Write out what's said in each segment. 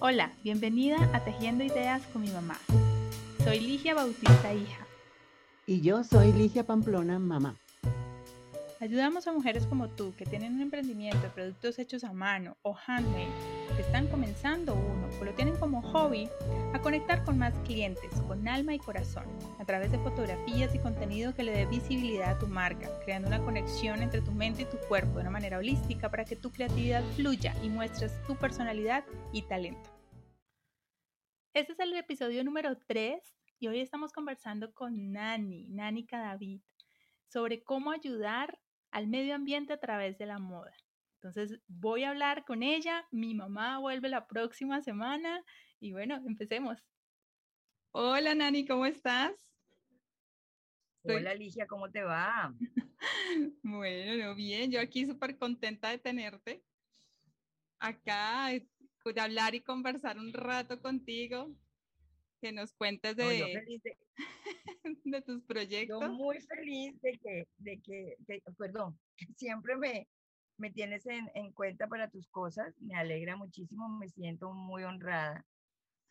Hola, bienvenida a Tejiendo Ideas con mi mamá. Soy Ligia Bautista, hija. Y yo soy Ligia Pamplona, mamá. Ayudamos a mujeres como tú que tienen un emprendimiento de productos hechos a mano o handmade, que están comenzando uno o lo tienen como hobby, a conectar con más clientes con alma y corazón, a través de fotografías y contenido que le dé visibilidad a tu marca, creando una conexión entre tu mente y tu cuerpo de una manera holística para que tu creatividad fluya y muestres tu personalidad y talento. Este es el episodio número 3 y hoy estamos conversando con Nani, Nani Cadavid, sobre cómo ayudar al medio ambiente a través de la moda. Entonces voy a hablar con ella, mi mamá vuelve la próxima semana y bueno, empecemos. Hola Nani, ¿cómo estás? Hola Ligia, ¿cómo te va? bueno, bien, yo aquí súper contenta de tenerte acá, de hablar y conversar un rato contigo, que nos cuentes de, de tus proyectos. Yo muy feliz de que, de que, perdón, siempre me, me tienes en, en, cuenta para tus cosas. Me alegra muchísimo, me siento muy honrada.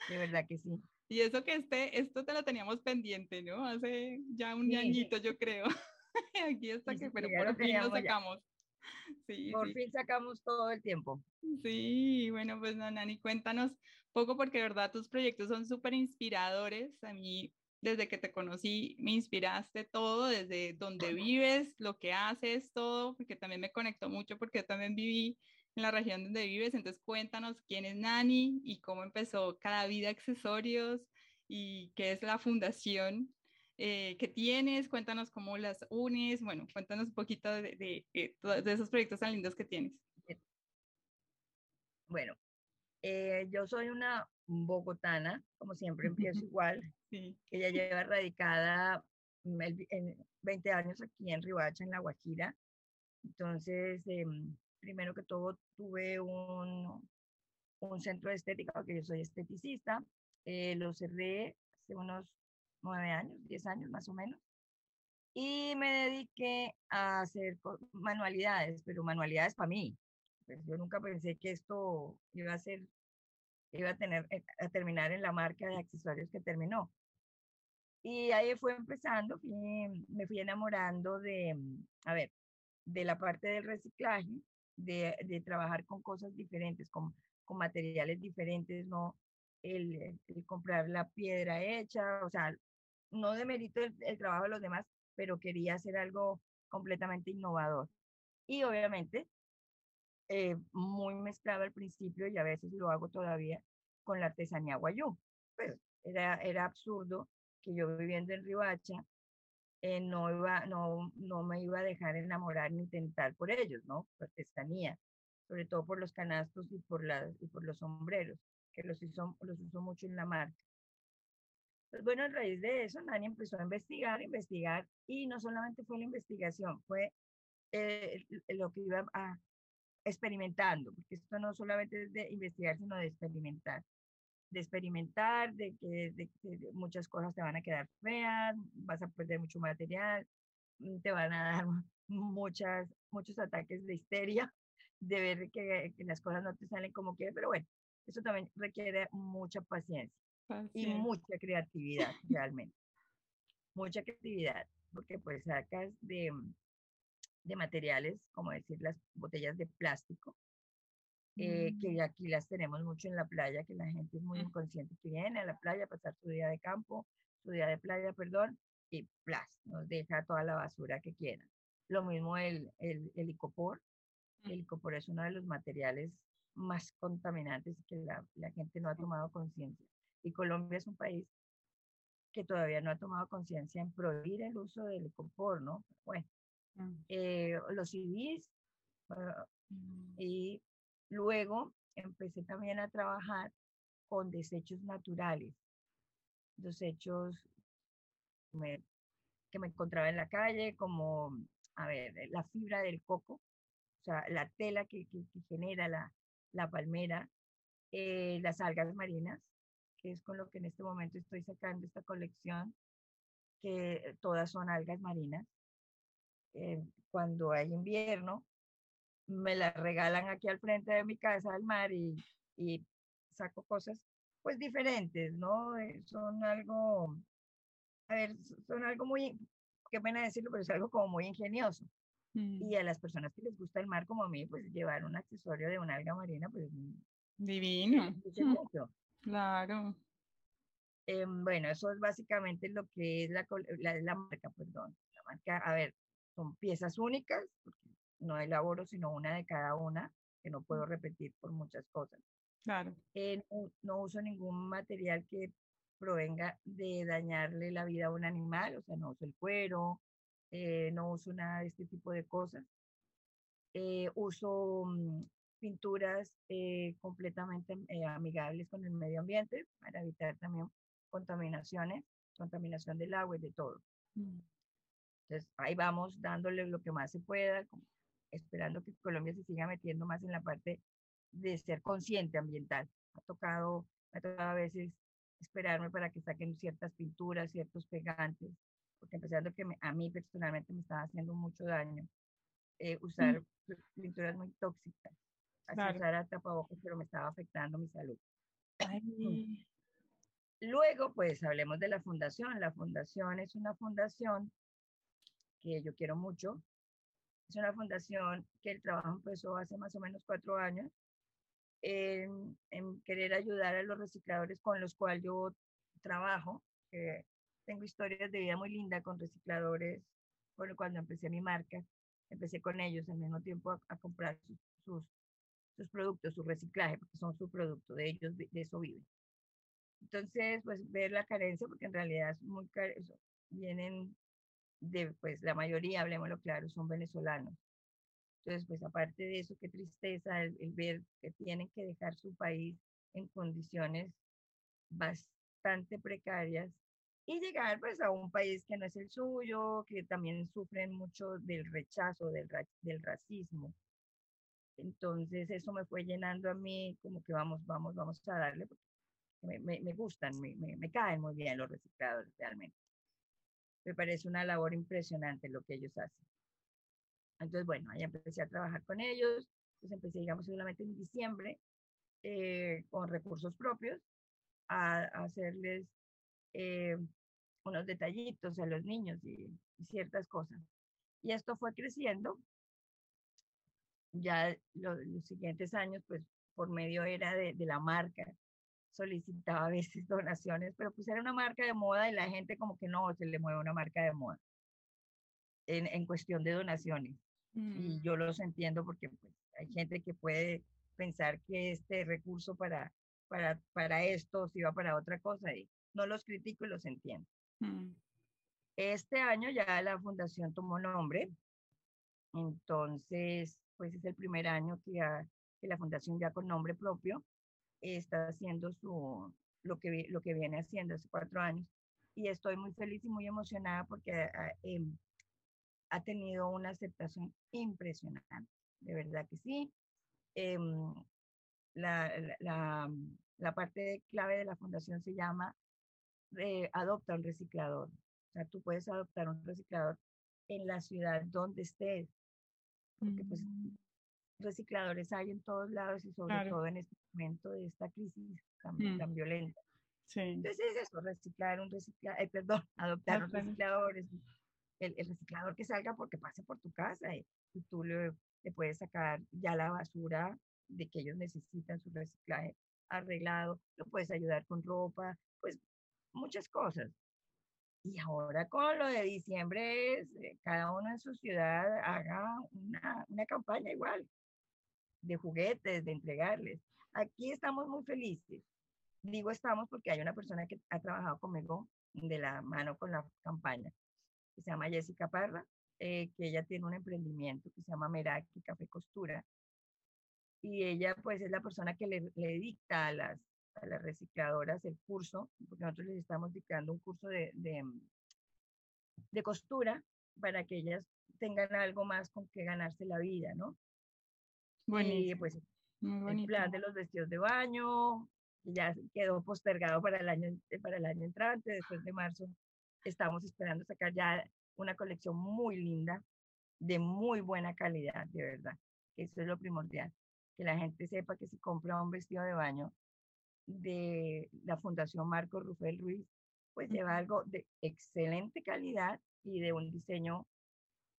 De verdad que sí. Y eso que este, esto te lo teníamos pendiente, ¿no? Hace ya un añito, yo creo. Aquí está que, pero por fin lo sacamos. Sí, por fin sacamos todo el tiempo. Sí, bueno, pues no, Nani, cuéntanos poco porque de verdad tus proyectos son súper inspiradores. A mí desde que te conocí me inspiraste todo, desde donde vives, lo que haces, todo, porque también me conectó mucho porque yo también viví en la región donde vives. Entonces cuéntanos quién es Nani y cómo empezó Cada Vida Accesorios y qué es la fundación eh, que tienes, cuéntanos cómo las unes, bueno, cuéntanos un poquito de, de, esos proyectos tan lindos que tienes. Bueno, eh, yo soy una bogotana, como siempre empiezo igual, sí. que ya lleva radicada mm, en 20 años aquí en Ribacha, en La Guajira. Entonces, em, primero que todo, tuve un, un centro de estética, porque yo soy esteticista. Eh, lo cerré hace unos nueve años, diez años más o menos. Y me dediqué a hacer manualidades, pero manualidades para mí. Pues yo nunca pensé que esto iba a ser iba a, tener, eh, a terminar en la marca de accesorios que terminó. Y ahí fue empezando, me fui enamorando de, mm, a ver, de la parte del reciclaje, de, de trabajar con cosas diferentes, con, con materiales diferentes, no el, el, comprar la piedra hecha, o sea, no demerito el, el trabajo de los demás, pero quería hacer algo completamente innovador. Y obviamente eh, muy mezclado al principio y a veces lo hago todavía con la artesanía guayú. Pues era, era absurdo que yo viviendo en Ribacha eh, no, iba, no, no me iba a dejar enamorar ni tentar por ellos, ¿no? Por artesanía, sobre todo por los canastos y por, las, y por los sombreros, que los uso, los uso mucho en la marca. Pues bueno, a raíz de eso, Nani empezó a investigar, investigar, y no solamente fue la investigación, fue eh, lo que iba a, experimentando, porque esto no solamente es de investigar, sino de experimentar. De experimentar, de que de, muchas cosas te van a quedar feas, vas a perder mucho material, mm, te van a dar muchas, muchos ataques de histeria, de ver que, que las cosas no te salen como quieres, pero bueno, eso también requiere mucha paciencia y mucha creatividad, realmente. mucha creatividad, porque pues sacas de, de materiales, como decir las botellas de plástico, eh, que mm. aquí las tenemos mucho en la playa, que la gente es muy mm. inconsciente que viene a la playa a pasar su día de campo, su día de playa, perdón, y plas, nos deja toda la basura que quieran. Lo mismo el, el, el icopor. Mm. El icopor es uno de los materiales más contaminantes que la, la gente no ha tomado conciencia. Y Colombia es un país que todavía no ha tomado conciencia en prohibir el uso del icopor, ¿no? Bueno, Mm. eh, los CDs mm. y luego empecé también a trabajar con desechos naturales, desechos que me encontraba en la calle, como, a ver, la fibra del coco, o sea, la tela que, que, genera la, la palmera, eh, las algas marinas, que es con lo que en este momento estoy sacando esta colección, que todas son algas marinas. Eh, cuando hay invierno, me la regalan aquí al frente de mi casa al mar y, y saco cosas pues diferentes, ¿no? Eh, son algo, a ver, son algo muy, qué pena decirlo, pero es algo como muy ingenioso. Mm. Y a las personas que les gusta el mar como a mí, pues llevar un accesorio de una alga marina, pues divino. Claro. Em, bueno, eso es básicamente lo que es la, la, marca, perdón. La marca, a ver, son piezas únicas, porque no elaboro sino una de cada una, que no puedo repetir por muchas cosas. Claro. Eh, no, uso ningún material que provenga de dañarle la vida a un animal, o sea, no uso el cuero, eh, no uso nada de este tipo de cosas. Eh, uso mm, pinturas completamente amigables con el medio ambiente para evitar también contaminaciones, contaminación del agua y de todo. Mm. Entonces, ahí vamos dándole lo que más se pueda, esperando que Colombia se siga metiendo más en la parte de ser consciente ambiental. Ha tocado, ha tocado a veces esperarme para que saquen ciertas pinturas, ciertos pegantes, porque empezando que a mí personalmente me estaba haciendo mucho daño eh, usar mm. pinturas muy tóxicas. Así usar tapabocas, pero me estaba afectando mi salud. Luego, pues hablemos de la fundación. La fundación es una fundación que yo quiero mucho. Es una fundación que el trabajo empezó hace más o menos cuatro años en, querer ayudar a los recicladores con los cuales yo trabajo. tengo historias de vida muy linda con recicladores. Bueno, cuando empecé mi marca, empecé con ellos al mismo tiempo a, comprar sus, sus, productos, su reciclaje, porque son su producto, de ellos, de, eso viven. Entonces, pues ver la carencia, porque en realidad es muy vienen de, pues la mayoría, hablemoslo claro, son venezolanos. Entonces, pues aparte de eso, qué tristeza el, ver que tienen que dejar su país en condiciones bastante precarias y llegar pues a un país que no es el suyo, que también sufren mucho del rechazo, del, del racismo. Entonces eso me fue llenando a mí como que vamos, vamos, vamos a darle, porque me, me, me gustan, me, me, caen muy bien los recicladores realmente. Me parece una labor impresionante lo que ellos hacen. Entonces, bueno, ahí empecé a trabajar con ellos, pues empecé, digamos, solamente en diciembre, eh, con recursos propios, a, hacerles eh, unos detallitos a los niños y, ciertas cosas. Y esto fue creciendo. Ya los siguientes años, pues por medio era de, de, la marca, solicitaba a veces donaciones, pero pues era una marca de moda y la gente como que no se le mueve una marca de moda en, en cuestión de donaciones. Y mm. yo los entiendo porque pues, hay gente que puede pensar que este recurso para, para, para esto se va para otra cosa y no los critico y los entiendo. Mm. Este año ya la fundación tomó nombre, entonces pues es el primer año que, que la fundación ya con nombre propio está haciendo su, lo, que, lo que viene haciendo hace cuatro años. Y estoy muy feliz y muy emocionada porque ah, em, ha tenido una aceptación impresionante, de verdad que sí. Em, la, la, la, parte clave de la fundación se llama eh, Adopta un reciclador. O sea, tú puedes adoptar un reciclador en la ciudad donde estés, porque pues mm. recicladores hay en todos lados y sobre todo en este momento de esta crisis tan, mm. tan violenta. Sí. Entonces es eso, reciclar un reciclador, eh, perdón, adoptar un reciclador es el, reciclador que salga porque pase por tu casa y, tú le, puedes sacar ya la basura de que ellos necesitan su reciclaje arreglado, lo puedes ayudar con ropa, pues muchas cosas. Y ahora con lo de diciembre, eh, cada uno en su ciudad haga una, una campaña igual de juguetes, de entregarles. Aquí estamos muy felices. Digo estamos porque hay una persona que ha trabajado conmigo de la mano con la campaña que se llama Jessica Parra, eh, que ella tiene un emprendimiento que se llama Meraki Café Costura. Y ella pues es la persona que le, le dicta a las, a las recicladoras el curso, porque nosotros les estamos dictando un curso de, de, de costura para que ellas tengan algo más con que ganarse la vida, ¿no? Y pues el plan de los vestidos de baño, ya quedó postergado para el año, para el año entrante, después de marzo estamos esperando sacar ya una colección muy linda, de muy buena calidad, de verdad. Eso es lo primordial, que la gente sepa que si compra un vestido de baño, de la Fundación Marco Rufel Ruiz, pues lleva algo de excelente calidad y de un diseño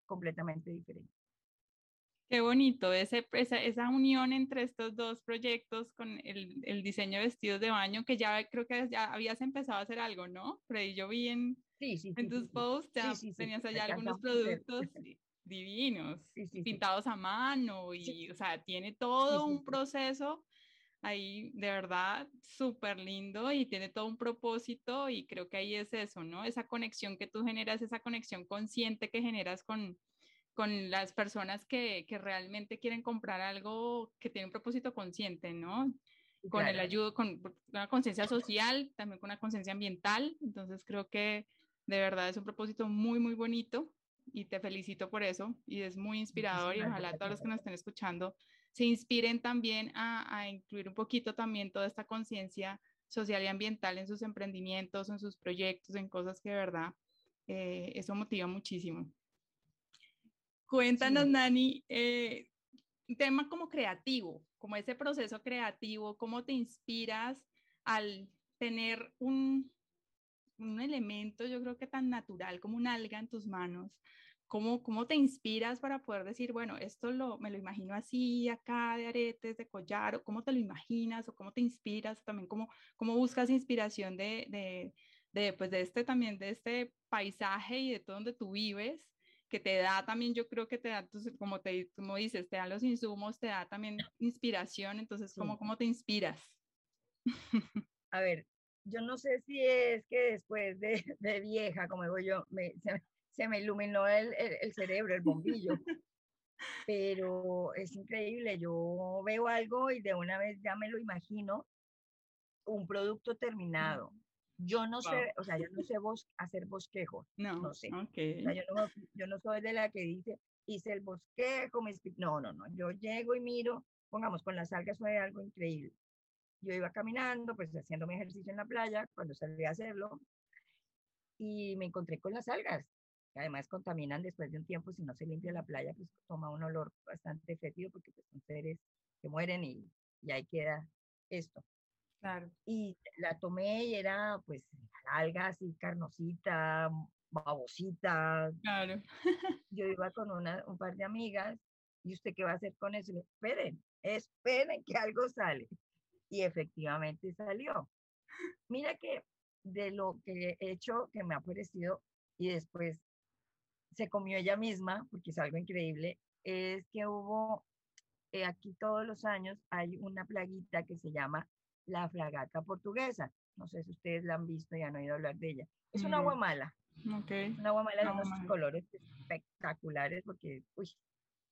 completamente diferente. Qué bonito ese, esa, esa, unión entre estos dos proyectos con el, el, diseño de vestidos de baño, que ya creo que ya habías empezado a hacer algo, ¿no? Pero yo vi en, en tus posts, ya tenías allá algunos productos divinos, pintados a mano y, o sea, tiene todo un proceso ahí de verdad súper lindo y tiene todo un propósito y creo que ahí es eso, ¿no? Esa conexión que tú generas, esa conexión consciente que generas con, con las personas que, que realmente quieren comprar algo que tiene un propósito consciente, ¿no? Con el ayudo, con una conciencia social, también con una conciencia ambiental. Entonces creo que de verdad es un propósito muy, muy bonito y te felicito por eso y es muy inspirador y ojalá todos los que nos estén escuchando se inspiren también a, a incluir un poquito también toda esta conciencia social y ambiental en sus emprendimientos, en sus proyectos, en cosas que de verdad eh, eso motiva muchísimo. Cuéntanos, Nani, eh, un tema como creativo, como ese proceso creativo, ¿cómo te inspiras al tener un, un elemento, yo creo que tan natural como un alga en tus manos? ¿Cómo, ¿Cómo te inspiras para poder decir, bueno, esto lo, me lo imagino así, acá de aretes, de collar, o cómo te lo imaginas, o cómo te inspiras, también cómo, cómo buscas inspiración de, de, de, pues de este también, de este paisaje y de todo donde tú vives, que te da también, yo creo que te da, como, te, como dices, te da los insumos, te da también inspiración, entonces, ¿cómo, cómo te inspiras? A ver, yo no sé si es que después de, de vieja, como digo yo, me, se, me iluminó el, el, cerebro, el bombillo, pero es increíble, yo veo algo y de una vez ya me lo imagino, un producto terminado. Yo no sé, o sea, yo no sé hacer bosquejo. No, no sé. Okay. O sea, yo, no, yo no soy de la que dice, hice el bosquejo, me no, no, no. Yo llego y miro, pongamos, con las algas fue algo increíble. Yo iba caminando, pues haciendo mi ejercicio en la playa, cuando salí a hacerlo, y me encontré con las algas. Que además contaminan después de un tiempo, si no se limpia la playa, pues toma un olor bastante fétido porque pues, son seres que mueren y, y ahí queda esto. Claro. Y la tomé y era pues algas y carnosita, babosita. Claro. Yo iba con una, un par de amigas y usted qué va a hacer con eso? esperen, esperen que algo sale. Y efectivamente salió. Mira que de lo que he hecho, que me ha parecido, y después se comió ella misma, porque es algo increíble, es que hubo, eh, aquí todos los años hay una plaguita que se llama la fragata portuguesa. No sé si ustedes la han visto y han oído hablar de ella. Es un agua mala. Okay. Una agua mala de unos colores espectaculares porque, uy,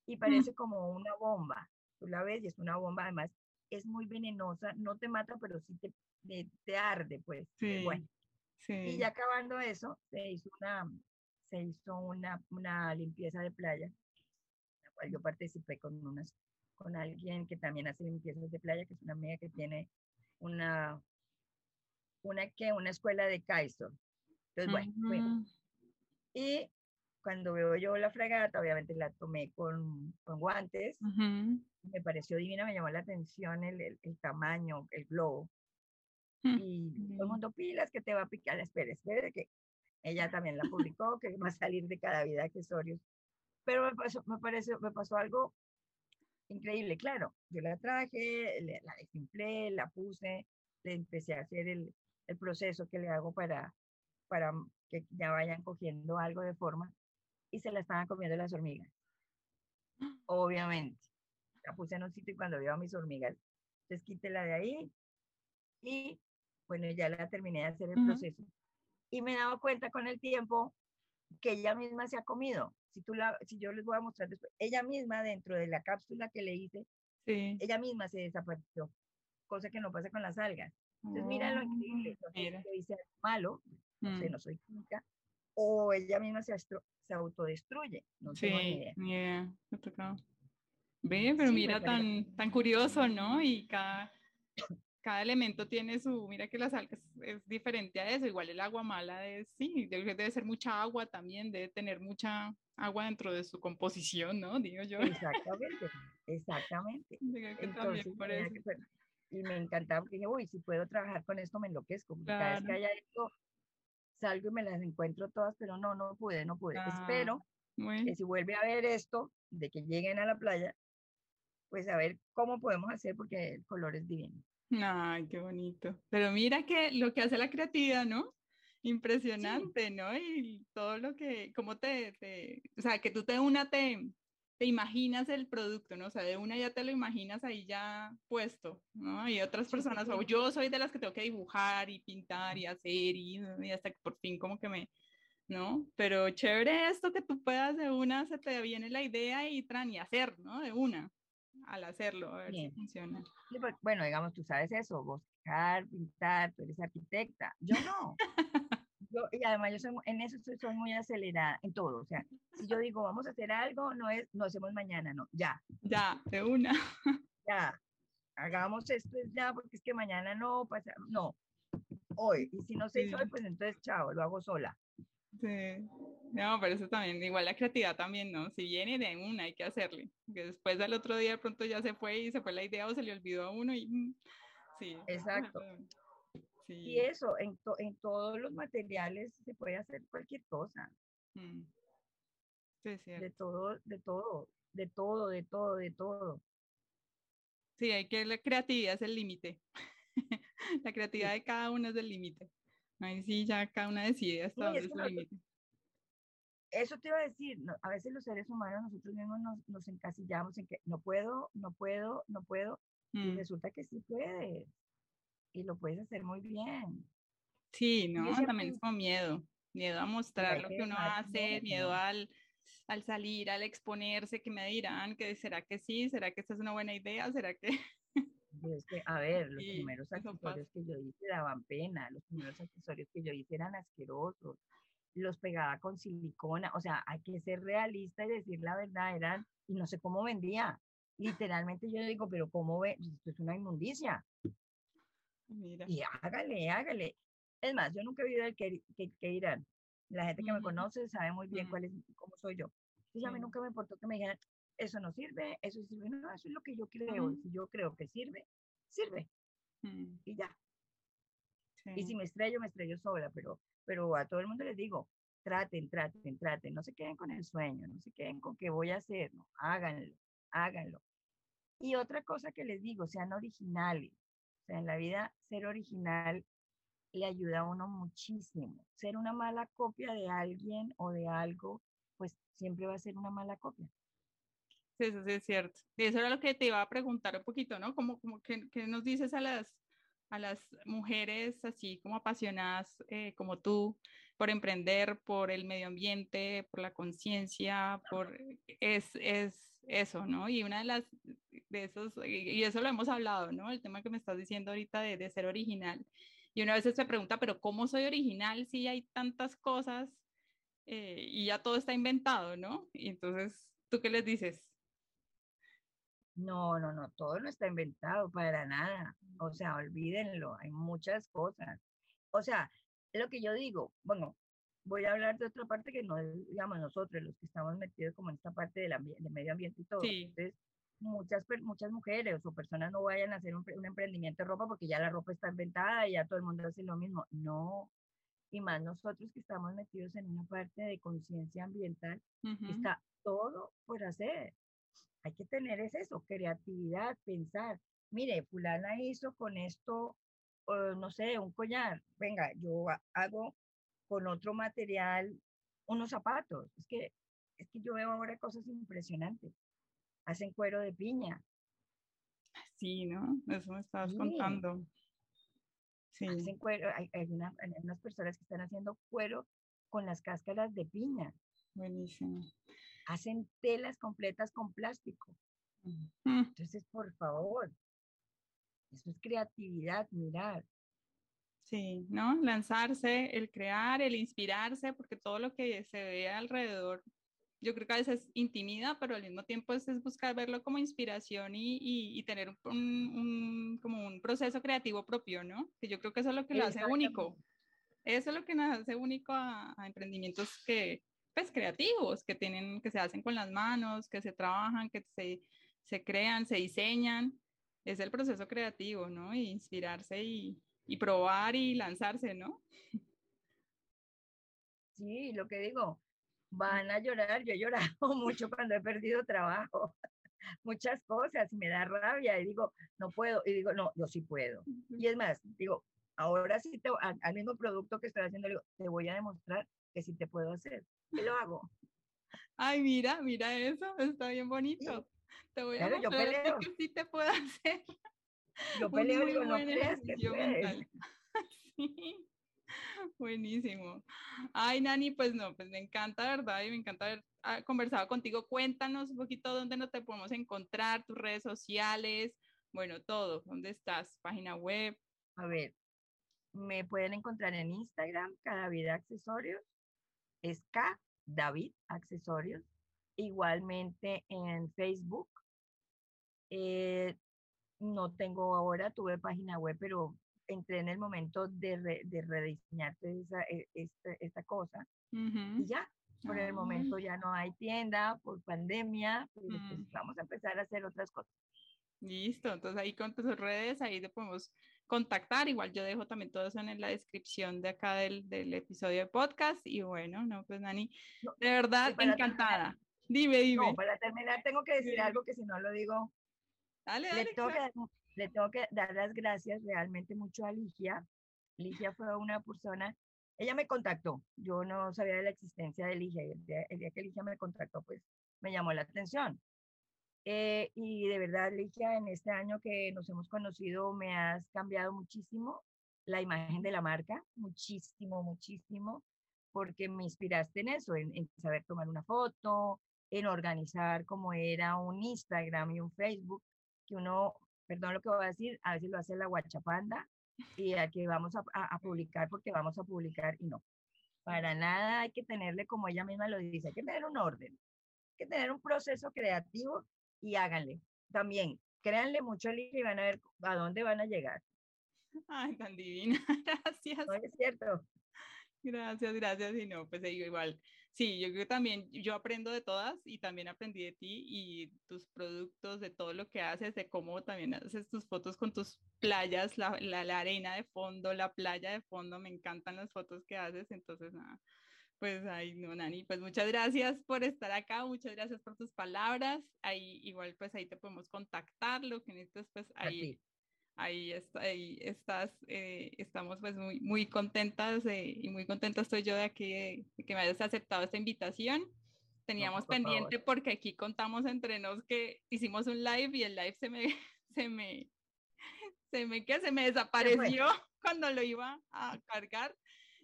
y mm. parece como una bomba. Tú la ves y es una bomba, además es muy venenosa, no te mata, pero sí te, te, arde, pues. Sí. Bueno. Sí. Y ya acabando eso, se hizo una, se hizo una, una limpieza de playa, en la cual yo participé con unas con alguien que también hace limpiezas de playa, que es una amiga que tiene una, una, que una escuela de Kaiser. Entonces, bueno, Y cuando veo yo la fragata, obviamente la tomé con, con guantes, me pareció divina, me llamó la atención el, el, tamaño, el globo. Mm, y todo el mundo pilas que te va a picar, espera, espera, que ella también la publicó, que va a salir de cada vida accesorios. Pero me pasó, me, pareció, me pasó algo increíble, claro. Yo la traje, la desinflé, la puse, le empecé a hacer el, el proceso que le hago para, para que ya vayan cogiendo algo de forma y se la estaban comiendo las hormigas. Obviamente. La puse en un sitio y cuando veo a mis hormigas, entonces la de ahí y bueno, ya la terminé de hacer el proceso. Y me he dado cuenta con el tiempo que ella misma se ha comido si, tú la, si yo les voy a mostrar después, ella misma dentro de la cápsula que le hice, ella misma se desapareció, cosa que no pasa con las algas. Entonces, mira lo increíble, no que dice malo, no sé, mm. no soy química, o ella misma se, se autodestruye, no sí, tengo ni idea. Yeah, Ve, pero mira, tan, tan curioso, ¿no? Y cada, cada elemento tiene su, mira que las algas es diferente a eso, igual el agua mala es, sí, debe, ser mucha agua también, debe tener mucha agua dentro de su composición, ¿no? Digo yo. Exactamente, exactamente. y me encantaba porque dije, uy, si puedo trabajar con esto me enloquezco, porque cada vez que haya esto, salgo y me las encuentro todas, pero no, no pude, no pude. Ah, Espero que si vuelve a ver esto, de que lleguen a la playa, pues a ver cómo podemos hacer porque el color es divino. Ay, qué bonito. Pero mira que lo que hace la creatividad, ¿no? Impresionante, ¿no? Y todo lo que, cómo te, te, o sea, que tú te una te, te imaginas el producto, ¿no? O sea, de una ya te lo imaginas ahí ya puesto, ¿no? Y otras personas, o yo soy de las que tengo que dibujar y pintar y hacer y, hasta que por fin como que me, ¿no? Pero chévere esto que tú puedas de una, se te viene la idea y, tran, y hacer, ¿no? De una, al hacerlo, a ver si funciona. Pues, bueno, digamos, tú sabes eso, buscar, pintar, tú eres arquitecta, yo no. y además yo soy, en eso soy, muy acelerada, en todo. O sea, si yo digo, vamos a hacer algo, no es, no hacemos mañana, no, ya. Ya, de una. Ya, hagamos esto ya, porque es que mañana no pasa, no, hoy. Y si no sé hoy, pues entonces, chao, lo hago sola. Sí, no, pero eso también, igual la creatividad también, ¿no? Si viene de una, hay que hacerle. Que después del otro día de pronto ya se fue y se fue la idea o se le olvidó a uno y mm, sí. Exacto. Y eso, en, en todos los materiales se puede hacer cualquier cosa. Mm. Sí, sí. De todo, de todo, de todo, de todo, de todo. Sí, hay que, la creatividad es el límite. la creatividad de cada uno es el límite. Ahí sí, ya cada una decide hasta dónde es el límite. Eso te iba a decir, a veces los seres humanos nosotros mismos nos, nos, encasillamos en que no puedo, no puedo, no puedo, y mm. resulta que sí puedes y lo puedes hacer muy bien. Sí, ¿no? También es como miedo, miedo a mostrar lo que uno hace, miedo al, al salir, al exponerse, que me dirán, que será que sí, será que esta es una buena idea, será que... a ver, los primeros accesorios que yo hice daban pena, los primeros accesorios que yo hice eran asquerosos, los pegaba con silicona, o sea, hay que ser realista y decir la verdad, eran, y no sé cómo vendía. Literalmente yo digo, pero ¿cómo ve? Esto es una inmundicia. Y hágale, hágale. Es más, yo nunca he vivido el que, que, irán. La gente que me conoce sabe muy bien cuál es, cómo soy yo. Y a mí nunca me importó que me dijeran, eso no sirve, eso sirve. No, eso es lo que yo creo. Si yo creo que sirve, sirve. Mm. Y ya. Y si me estrello, me estrello sola, pero, pero a todo el mundo les digo, traten, traten, traten, no se queden con el sueño, no se queden con qué voy a hacer, no, háganlo, háganlo. Y otra cosa que les digo, sean originales, sea, en la vida ser original le ayuda a uno muchísimo. Ser una mala copia de alguien o de algo, pues siempre va a ser una mala copia. Sí, eso sí es cierto. Y eso era lo que te iba a preguntar un poquito, ¿no? Como, como que, nos dices a las, a las mujeres así como apasionadas eh, como tú por emprender, por el medio ambiente, por la conciencia, por es, es eso, ¿no? Y una de las de esos, y eso lo hemos hablado, ¿no? El tema que me estás diciendo ahorita de, de ser original. Y una vez se pregunta, pero ¿cómo soy original si hay tantas cosas eh, y ya todo está inventado, ¿no? Y entonces, ¿tú qué les dices? No, no, no, todo no está inventado para nada. O sea, olvídenlo, hay muchas cosas. O sea, lo que yo digo, bueno, voy a hablar de otra parte que no es, digamos, nosotros, los que estamos metidos como en esta parte del, medio ambiente y todo. Entonces, muchas, muchas mujeres o personas no vayan a hacer un, emprendimiento de ropa porque ya la ropa está inventada y ya todo el mundo hace lo mismo. No. Y más nosotros que estamos metidos en una parte de conciencia ambiental, está todo por hacer. Hay que tener es eso, creatividad, pensar. Mire, fulana hizo con esto, no sé, un collar. Venga, yo hago con otro material unos zapatos. Es que, es que yo veo ahora cosas impresionantes. Hacen cuero de piña. Sí, ¿no? Eso me estabas contando. Sí. Hacen cuero, hay, hay unas personas que están haciendo cuero con las cáscaras de piña. Buenísimo. Hacen telas completas con plástico. Entonces, por favor, eso es creatividad, mirar. Sí, ¿no? Lanzarse, el crear, el inspirarse, porque todo lo que se ve alrededor, yo creo que a veces intimida, pero al mismo tiempo es, buscar verlo como inspiración y, y, tener un, como un proceso creativo propio, ¿no? Que yo creo que eso es lo que lo hace único. Eso es lo que nos hace único a, emprendimientos que, pues, creativos, que tienen, que se hacen con las manos, que se trabajan, que se, se crean, se diseñan es el proceso creativo, ¿no? Y inspirarse y, y probar y lanzarse, ¿no? Sí, lo que digo, van a llorar. Yo he llorado mucho cuando he perdido trabajo, muchas cosas, y me da rabia y digo, no puedo, y digo, no, yo sí puedo. Y es más, digo, ahora sí, te, al, mismo producto que estoy haciendo, digo, te voy a demostrar que sí te puedo hacer. Y lo hago. Ay, mira, mira eso, está bien bonito. Te voy a demostrar que sí te puedo hacer. Yo peleo y digo, no creas que puedes. Sí. Buenísimo. Ay, Nani, pues no, pues me encanta, ¿verdad? Y me encanta haber ah, conversado contigo. Cuéntanos un poquito dónde nos te podemos encontrar, tus redes sociales, bueno, todo. ¿Dónde estás? Página web. A ver, me pueden encontrar en Instagram, Cada Vida Accesorios. Es K David Accesorios. Igualmente en Facebook. Eh, no tengo ahora, tuve página web, pero entré en el momento de, de rediseñarte esa, e, esta, esta cosa y ya, por el momento ya no hay tienda por pandemia, pues mm. vamos a empezar a hacer otras cosas. Listo, entonces ahí con tus redes, ahí te podemos contactar. Igual yo dejo también todo eso en la descripción de acá del, del episodio de podcast. Y bueno, no, pues Nani, de verdad encantada. dime, dime. No, para terminar tengo que decir algo que si no lo digo, dale, dale, le tengo que dar las gracias realmente mucho a Ligia. Ligia fue una persona, ella me contactó, yo no sabía de la existencia de Ligia, el día, el día que Ligia me contactó, pues me llamó la atención. Eh, y de verdad, Ligia, en este año que nos hemos conocido, me has cambiado muchísimo la imagen de la marca, muchísimo, muchísimo, porque me inspiraste en eso, en, en saber tomar una foto, en organizar como era un Instagram y un Facebook, que uno perdón lo que voy a decir, a veces lo hace la guachapanda y aquí vamos a, a, publicar porque vamos a publicar y no. Para nada hay que tenerle, como ella misma lo dice, hay que tener un orden, hay que tener un proceso creativo y háganle. También, créanle mucho al y van a ver a dónde van a llegar. Ay, tan divina, gracias. No es cierto. Gracias, gracias. Y no, pues digo igual, Sí, yo creo que también yo aprendo de todas y también aprendí de ti y tus productos, de todo lo que haces, de cómo también haces tus fotos con tus playas, la, la, arena de fondo, la playa de fondo, me encantan las fotos que haces, entonces nada, pues ahí no, Nani, pues muchas gracias por estar acá, muchas gracias por tus palabras, ahí igual pues ahí te podemos contactar, lo que necesites pues ahí ahí, está, ahí estás, eh, estamos pues muy, muy contentas y muy contenta estoy yo de que, que me hayas aceptado esta invitación. Teníamos pendiente porque aquí contamos entre nos que hicimos un live y el live se me, se me, se me, ¿qué? Se me desapareció cuando lo iba a cargar.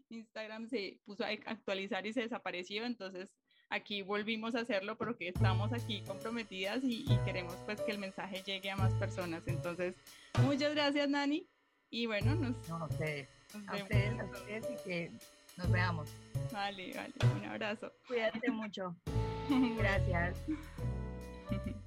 Instagram se puso a actualizar y se desapareció, entonces aquí volvimos a hacerlo porque estamos aquí comprometidas y, queremos pues que el mensaje llegue a más personas. Entonces, muchas gracias Nani y bueno, nos... No, a ustedes, a ustedes, a ustedes y que nos veamos. Vale, vale, un abrazo. Cuídate mucho. Gracias.